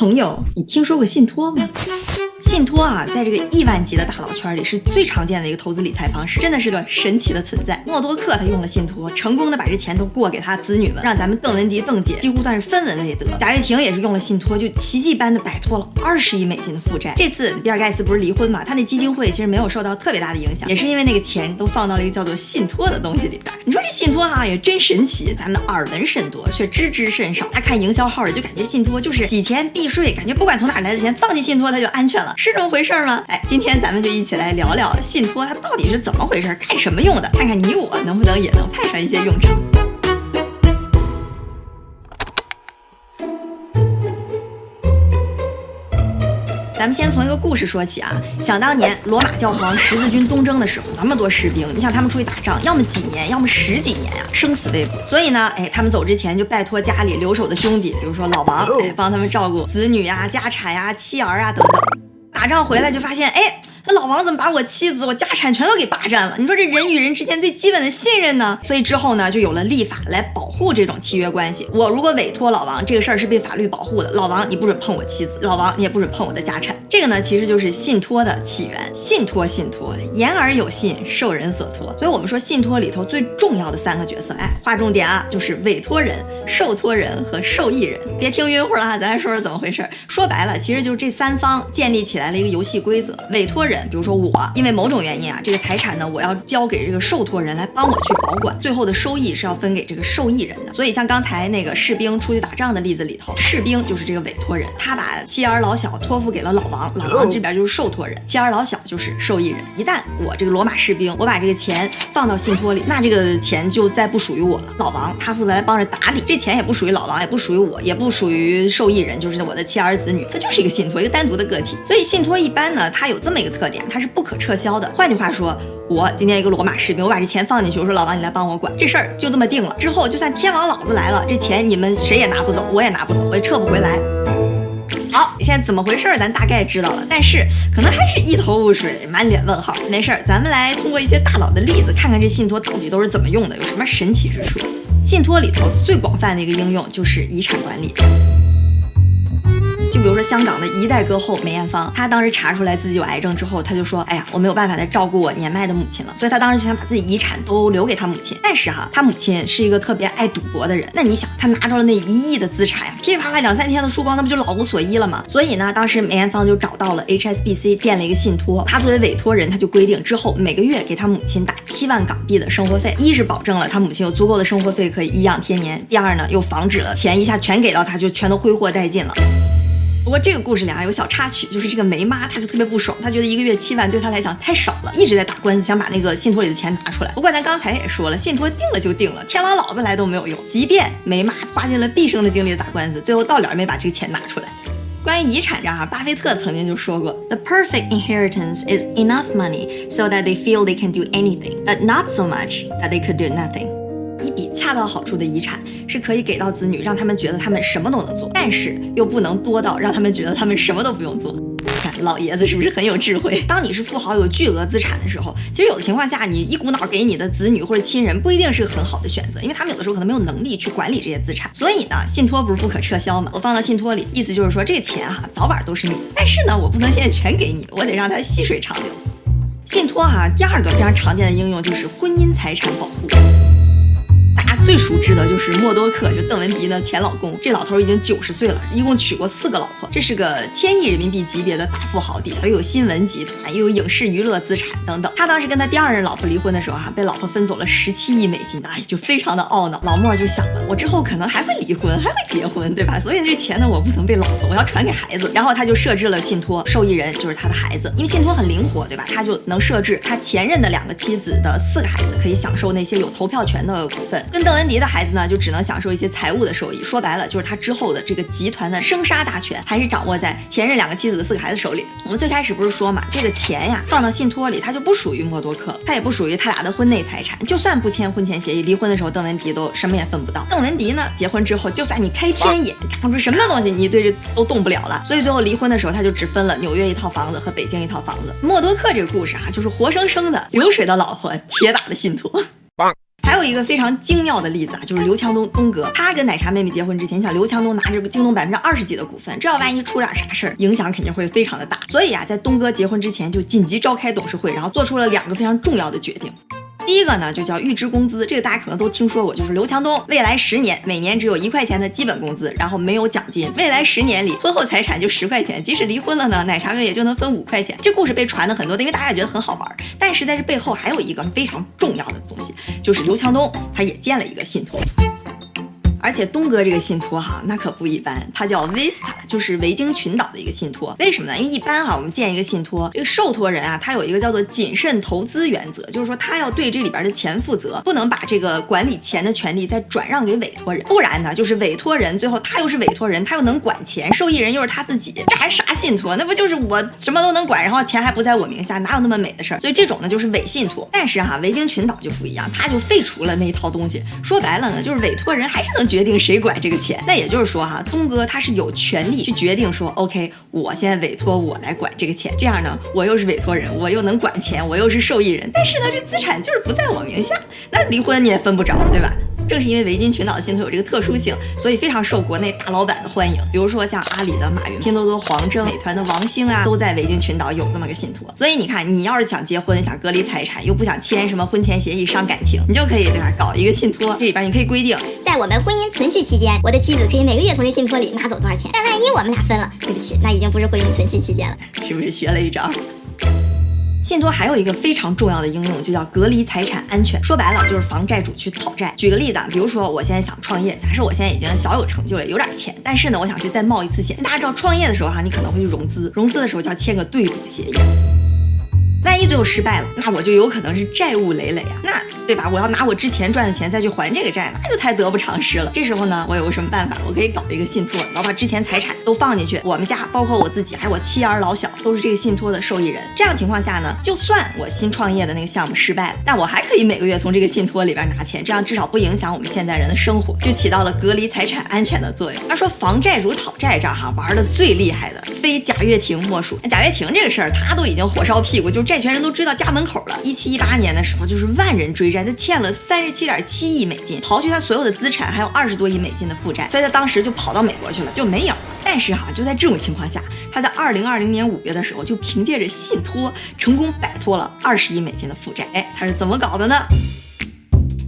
朋友，你听说过信托吗？信托啊，在这个亿万级的大佬圈里是最常见的一个投资理财方式，真的是个神奇的存在。默多克他用了信托，成功的把这钱都过给他子女们，让咱们邓文迪邓姐几乎算是分文未得。贾跃亭也是用了信托，就奇迹般的摆脱了二十亿美金的负债。这次比尔盖茨不是离婚嘛，他那基金会其实没有受到特别大的影响，也是因为那个钱都放到了一个叫做信托的东西里边。你说这信托哈也真神奇，咱们耳闻甚多，却知之甚少。他看营销号的就感觉信托就是洗钱避税，感觉不管从哪来的钱放进信托它就安全了，是这么回事吗？哎，今天咱们就一起来聊聊信托，它到底是怎么回事，干什么用的？看看你我能不能也能派上一些用场。咱们先从一个故事说起啊。想当年罗马教皇十字军东征的时候，那么多士兵，你想他们出去打仗，要么几年，要么十几年啊，生死未卜。所以呢，哎，他们走之前就拜托家里留守的兄弟，比如说老王，哎，帮他们照顾子女呀、家产呀、妻儿啊等等。然后回来就发现，哎。那老王怎么把我妻子、我家产全都给霸占了？你说这人与人之间最基本的信任呢？所以之后呢，就有了立法来保护这种契约关系。我如果委托老王，这个事儿是被法律保护的。老王，你不准碰我妻子；老王，你也不准碰我的家产。这个呢，其实就是信托的起源。信托，信托，言而有信，受人所托。所以我们说信托里头最重要的三个角色，哎，划重点啊，就是委托人、受托人和受益人。别听晕乎了啊，咱来说说怎么回事。说白了，其实就是这三方建立起来了一个游戏规则。委托人，人比如说我。因为某种原因啊，这个财产呢，我要交给这个受托人来帮我去保管，最后的收益是要分给这个受益人的。所以像刚才那个士兵出去打仗的例子里头，士兵就是这个委托人，他把妻儿老小托付给了老王，老王这边就是受托人，妻儿老小就是受益人。一旦我这个罗马士兵，我把这个钱放到信托里，那这个钱就再不属于我了。老王他负责来帮着打理，这钱也不属于老王，也不属于我，也不属于受益人，就是我的妻儿子女，他就是一个信托，一个单独的个体。所以信托一般呢，它有这么一个特点，它是不可。撤销的。换句话说，我今天一个罗马士兵，我把这钱放进去，我说老王你来帮我管这事儿，就这么定了。之后就算天王老子来了，这钱你们谁也拿不走，我也拿不走，我也撤不回来。好，现在怎么回事儿？咱大概知道了，但是可能还是一头雾水，满脸问号。没事儿，咱们来通过一些大佬的例子，看看这信托到底都是怎么用的，有什么神奇之处。信托里头最广泛的一个应用就是遗产管理。就比如说香港的一代歌后梅艳芳，她当时查出来自己有癌症之后，她就说：“哎呀，我没有办法再照顾我年迈的母亲了。”所以她当时就想把自己遗产都留给她母亲。但是哈，她母亲是一个特别爱赌博的人。那你想，她拿着了那一亿的资产呀，噼里啪啦两三天的输光，那不就老无所依了吗？所以呢，当时梅艳芳就找到了 HSBC 建了一个信托，她作为委托人，她就规定之后每个月给她母亲打七万港币的生活费，一是保证了她母亲有足够的生活费可以颐养天年，第二呢又防止了钱一下全给到她就全都挥霍殆尽了。不过这个故事里啊有小插曲，就是这个梅妈，她就特别不爽，她觉得一个月七万对她来讲太少了，一直在打官司，想把那个信托里的钱拿出来。不过咱刚才也说了，信托定了就定了，天王老子来都没有用。即便梅妈花尽了毕生的精力打官司，最后到了没把这个钱拿出来。关于遗产这儿，巴菲特曾经就说过：“The perfect inheritance is enough money so that they feel they can do anything, but not so much that they could do nothing.” 一笔恰到好处的遗产是可以给到子女，让他们觉得他们什么都能做，但是又不能多到让他们觉得他们什么都不用做。看 老爷子是不是很有智慧？当你是富豪有巨额资产的时候，其实有的情况下你一股脑给你的子女或者亲人不一定是很好的选择，因为他们有的时候可能没有能力去管理这些资产。所以呢，信托不是不可撤销吗？我放到信托里，意思就是说这个钱哈早晚都是你的，但是呢，我不能现在全给你，我得让它细水长流。信托哈第二个非常常见的应用就是婚姻财产保护。最熟知的就是默多克，就邓文迪的前老公。这老头已经九十岁了，一共娶过四个老婆，这是个千亿人民币级别的大富豪，底下又有新闻集团，又有影视娱乐资产等等。他当时跟他第二任老婆离婚的时候，啊，被老婆分走了十七亿美金，哎，就非常的懊恼。老莫就想了，我之后可能还会离婚，还会结婚，对吧？所以这钱呢，我不能被老婆，我要传给孩子。然后他就设置了信托，受益人就是他的孩子，因为信托很灵活，对吧？他就能设置他前任的两个妻子的四个孩子可以享受那些有投票权的股份，跟邓文迪的孩子呢。就只能享受一些财务的收益，说白了就是他之后的这个集团的生杀大权还是掌握在前任两个妻子的四个孩子手里。我们最开始不是说嘛，这个钱呀放到信托里，它就不属于默多克，它也不属于他俩的婚内财产。就算不签婚前协议，离婚的时候邓文迪都什么也分不到。邓文迪呢，结婚之后，就算你开天眼看出什么东西，你对这都动不了了。所以最后离婚的时候，他就只分了纽约一套房子和北京一套房子。默多克这个故事啊，就是活生生的流水的老婆，铁打的信托。有一个非常精妙的例子啊，就是刘强东东哥，他跟奶茶妹妹结婚之前，你想刘强东拿着京东百分之二十几的股份，这要万一出点啥事儿，影响肯定会非常的大。所以啊，在东哥结婚之前就紧急召开董事会，然后做出了两个非常重要的决定。第一个呢，就叫预支工资，这个大家可能都听说过，就是刘强东未来十年每年只有一块钱的基本工资，然后没有奖金，未来十年里婚后财产就十块钱，即使离婚了呢，奶茶妹也就能分五块钱。这故事被传的很多，因为大家也觉得很好玩。但是在这背后还有一个非常重要的东西，就是刘强东他也建了一个信托。而且东哥这个信托哈，那可不一般，它叫 Vista，就是维京群岛的一个信托。为什么呢？因为一般哈，我们建一个信托，这个受托人啊，他有一个叫做谨慎投资原则，就是说他要对这里边的钱负责，不能把这个管理钱的权利再转让给委托人，不然呢，就是委托人最后他又是委托人，他又能管钱，受益人又是他自己，这还啥信托？那不就是我什么都能管，然后钱还不在我名下，哪有那么美的事儿？所以这种呢就是伪信托。但是哈，维京群岛就不一样，他就废除了那一套东西，说白了呢，就是委托人还是能。决定谁管这个钱，那也就是说哈，东哥他是有权利去决定说，OK，我现在委托我来管这个钱，这样呢，我又是委托人，我又能管钱，我又是受益人，但是呢，这资产就是不在我名下，那离婚你也分不着，对吧？正是因为维京群岛的信托有这个特殊性，所以非常受国内大老板的欢迎。比如说像阿里的马云、拼多多黄峥、美团的王兴啊，都在维京群岛有这么个信托。所以你看，你要是想结婚、想隔离财产，又不想签什么婚前协议伤感情，你就可以对吧？搞一个信托，这里边你可以规定，在我们婚姻存续期间，我的妻子可以每个月从这信托里拿走多少钱。但万一我们俩分了，对不起，那已经不是婚姻存续期间了，是不是学了一招？信托还有一个非常重要的应用，就叫隔离财产安全。说白了就是防债主去讨债。举个例子啊，比如说我现在想创业，假设我现在已经小有成就了，有点钱，但是呢，我想去再冒一次险。大家知道创业的时候哈，你可能会去融资，融资的时候就要签个对赌协议。万一最后失败了，那我就有可能是债务累累啊。那。对吧？我要拿我之前赚的钱再去还这个债，那就太得不偿失了。这时候呢，我有个什么办法？我可以搞一个信托，我把之前财产都放进去。我们家包括我自己，还有我妻儿老小，都是这个信托的受益人。这样情况下呢，就算我新创业的那个项目失败了，但我还可以每个月从这个信托里边拿钱，这样至少不影响我们现在人的生活，就起到了隔离财产安全的作用。要说防债主讨债这儿哈，玩的最厉害的非贾跃亭莫属。贾跃亭这个事儿，他都已经火烧屁股，就债权人都追到家门口了。一七一八年的时候，就是万人追债，他欠了三。十七点七亿美金，刨去他所有的资产，还有二十多亿美金的负债，所以他当时就跑到美国去了，就没影。但是哈，就在这种情况下，他在二零二零年五月的时候，就凭借着信托成功摆脱了二十亿美金的负债。哎，他是怎么搞的呢？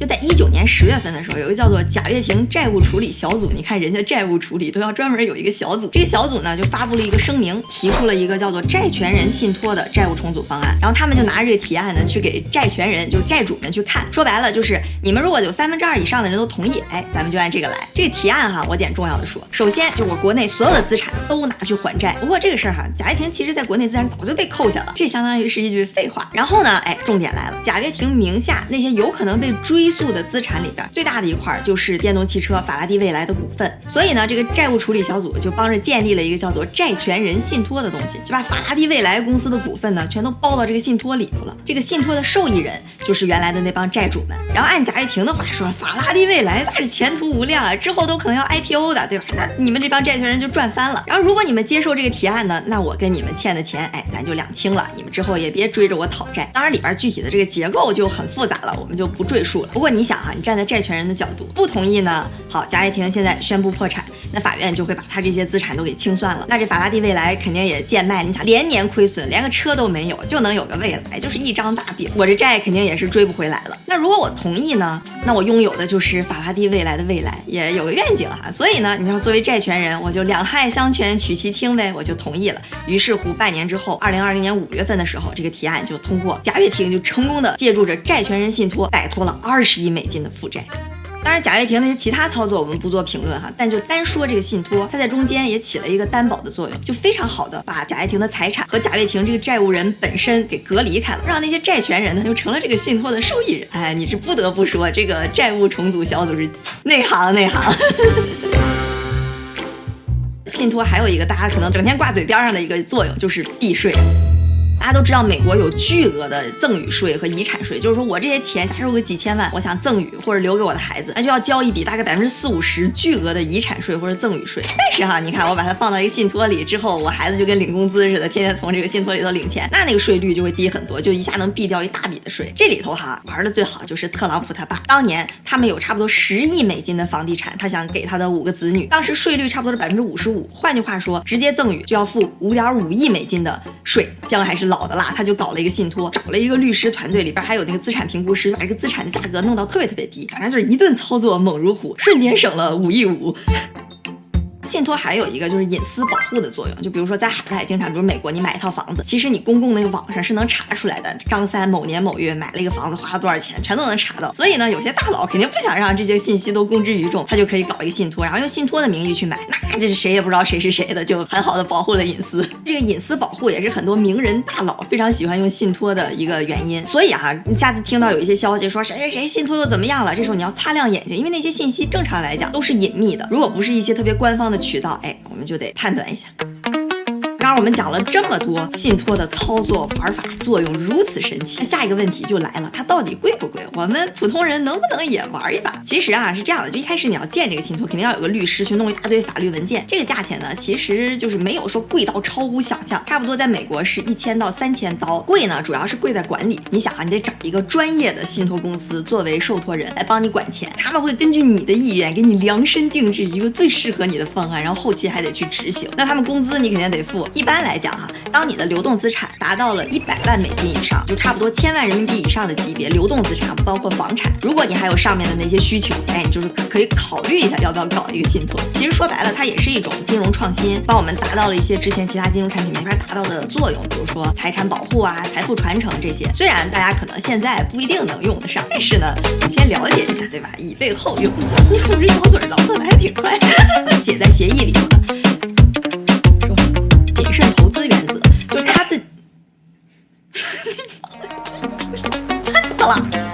就在一九年十月份的时候，有个叫做贾跃亭债务处理小组。你看人家债务处理都要专门有一个小组，这个小组呢就发布了一个声明，提出了一个叫做债权人信托的债务重组方案。然后他们就拿着这个提案呢去给债权人，就是债主们去看。说白了就是你们如果有三分之二以上的人都同意，哎，咱们就按这个来。这个提案哈，我捡重要的说，首先就我国内所有的资产都拿去还债。不过这个事儿哈，贾跃亭其实在国内资产早就被扣下了，这相当于是一句废话。然后呢，哎，重点来了，贾跃亭名下那些有可能被追。速的资产里边最大的一块就是电动汽车法拉第未来的股份，所以呢，这个债务处理小组就帮着建立了一个叫做债权人信托的东西，就把法拉第未来公司的股份呢全都包到这个信托里头了。这个信托的受益人就是原来的那帮债主们。然后按贾跃亭的话说，法拉第未来那是前途无量啊，之后都可能要 IPO 的，对吧？那你们这帮债权人就赚翻了。然后如果你们接受这个提案呢，那我跟你们欠的钱，哎，咱就两清了。你们之后也别追着我讨债。当然里边具体的这个结构就很复杂了，我们就不赘述了。不过你想哈，你站在债权人的角度不同意呢？好，贾跃亭现在宣布破产，那法院就会把他这些资产都给清算了。那这法拉第未来肯定也贱卖，你想连年亏损，连个车都没有，就能有个未来，就是一张大饼。我这债肯定也是追不回来了。那如果我同意呢？那我拥有的就是法拉第未来的未来，也有个愿景哈。所以呢，你要作为债权人，我就两害相权取其轻呗，我就同意了。于是乎，半年之后，二零二零年五月份的时候，这个提案就通过，贾跃亭就成功的借助着债权人信托，摆脱了二十亿美金的负债。当然，贾跃亭那些其他操作我们不做评论哈，但就单说这个信托，它在中间也起了一个担保的作用，就非常好的把贾跃亭的财产和贾跃亭这个债务人本身给隔离开了，让那些债权人呢就成了这个信托的受益人。哎，你是不得不说，这个债务重组小组是内行内行。信托还有一个大家可能整天挂嘴边上的一个作用，就是避税。大家都知道，美国有巨额的赠与税和遗产税，就是说我这些钱，假设有个几千万，我想赠与或者留给我的孩子，那就要交一笔大概百分之四五十巨额的遗产税或者赠与税。但是哈，你看我把它放到一个信托里之后，我孩子就跟领工资似的，天天从这个信托里头领钱，那那个税率就会低很多，就一下能避掉一大笔的税。这里头哈玩的最好就是特朗普他爸，当年他们有差不多十亿美金的房地产，他想给他的五个子女，当时税率差不多是百分之五十五，换句话说，直接赠与就要付五点五亿美金的税。姜还是老的啦，他就搞了一个信托，找了一个律师团队，里边还有那个资产评估师，把这个资产的价格弄到特别特别低，反正就是一顿操作猛如虎，瞬间省了五亿五。信托还有一个就是隐私保护的作用，就比如说在海外经常，比如美国你买一套房子，其实你公共那个网上是能查出来的，张三某年某月买了一个房子，花了多少钱，全都能查到。所以呢，有些大佬肯定不想让这些信息都公之于众，他就可以搞一个信托，然后用信托的名义去买，那这是谁也不知道谁是谁的，就很好的保护了隐私。这个隐私保护也是很多名人大佬非常喜欢用信托的一个原因。所以啊，你下次听到有一些消息说谁谁谁信托又怎么样了，这时候你要擦亮眼睛，因为那些信息正常来讲都是隐秘的，如果不是一些特别官方的渠道，哎。我们就得判断一下。刚刚我们讲了这么多信托的操作玩法，作用如此神奇，下一个问题就来了，它到底贵不贵？我们普通人能不能也玩一把？其实啊是这样的，就一开始你要建这个信托，肯定要有个律师去弄一大堆法律文件。这个价钱呢，其实就是没有说贵到超乎想象，差不多在美国是一千到三千刀。贵呢，主要是贵在管理。你想啊，你得找一个专业的信托公司作为受托人来帮你管钱，他们会根据你的意愿给你量身定制一个最适合你的方案，然后后期还得去执行。那他们工资你肯定得付。一般来讲哈。当你的流动资产达到了一百万美金以上，就差不多千万人民币以上的级别，流动资产包括房产。如果你还有上面的那些需求，哎，你就是可以考虑一下要不要搞一个信托。其实说白了，它也是一种金融创新，帮我们达到了一些之前其他金融产品没法达到的作用，比如说财产保护啊、财富传承这些。虽然大家可能现在不一定能用得上，但是呢，先了解一下，对吧？以备后用。你看我这小嘴儿唠叨的还挺快，写在协议里头的。他自，他死了。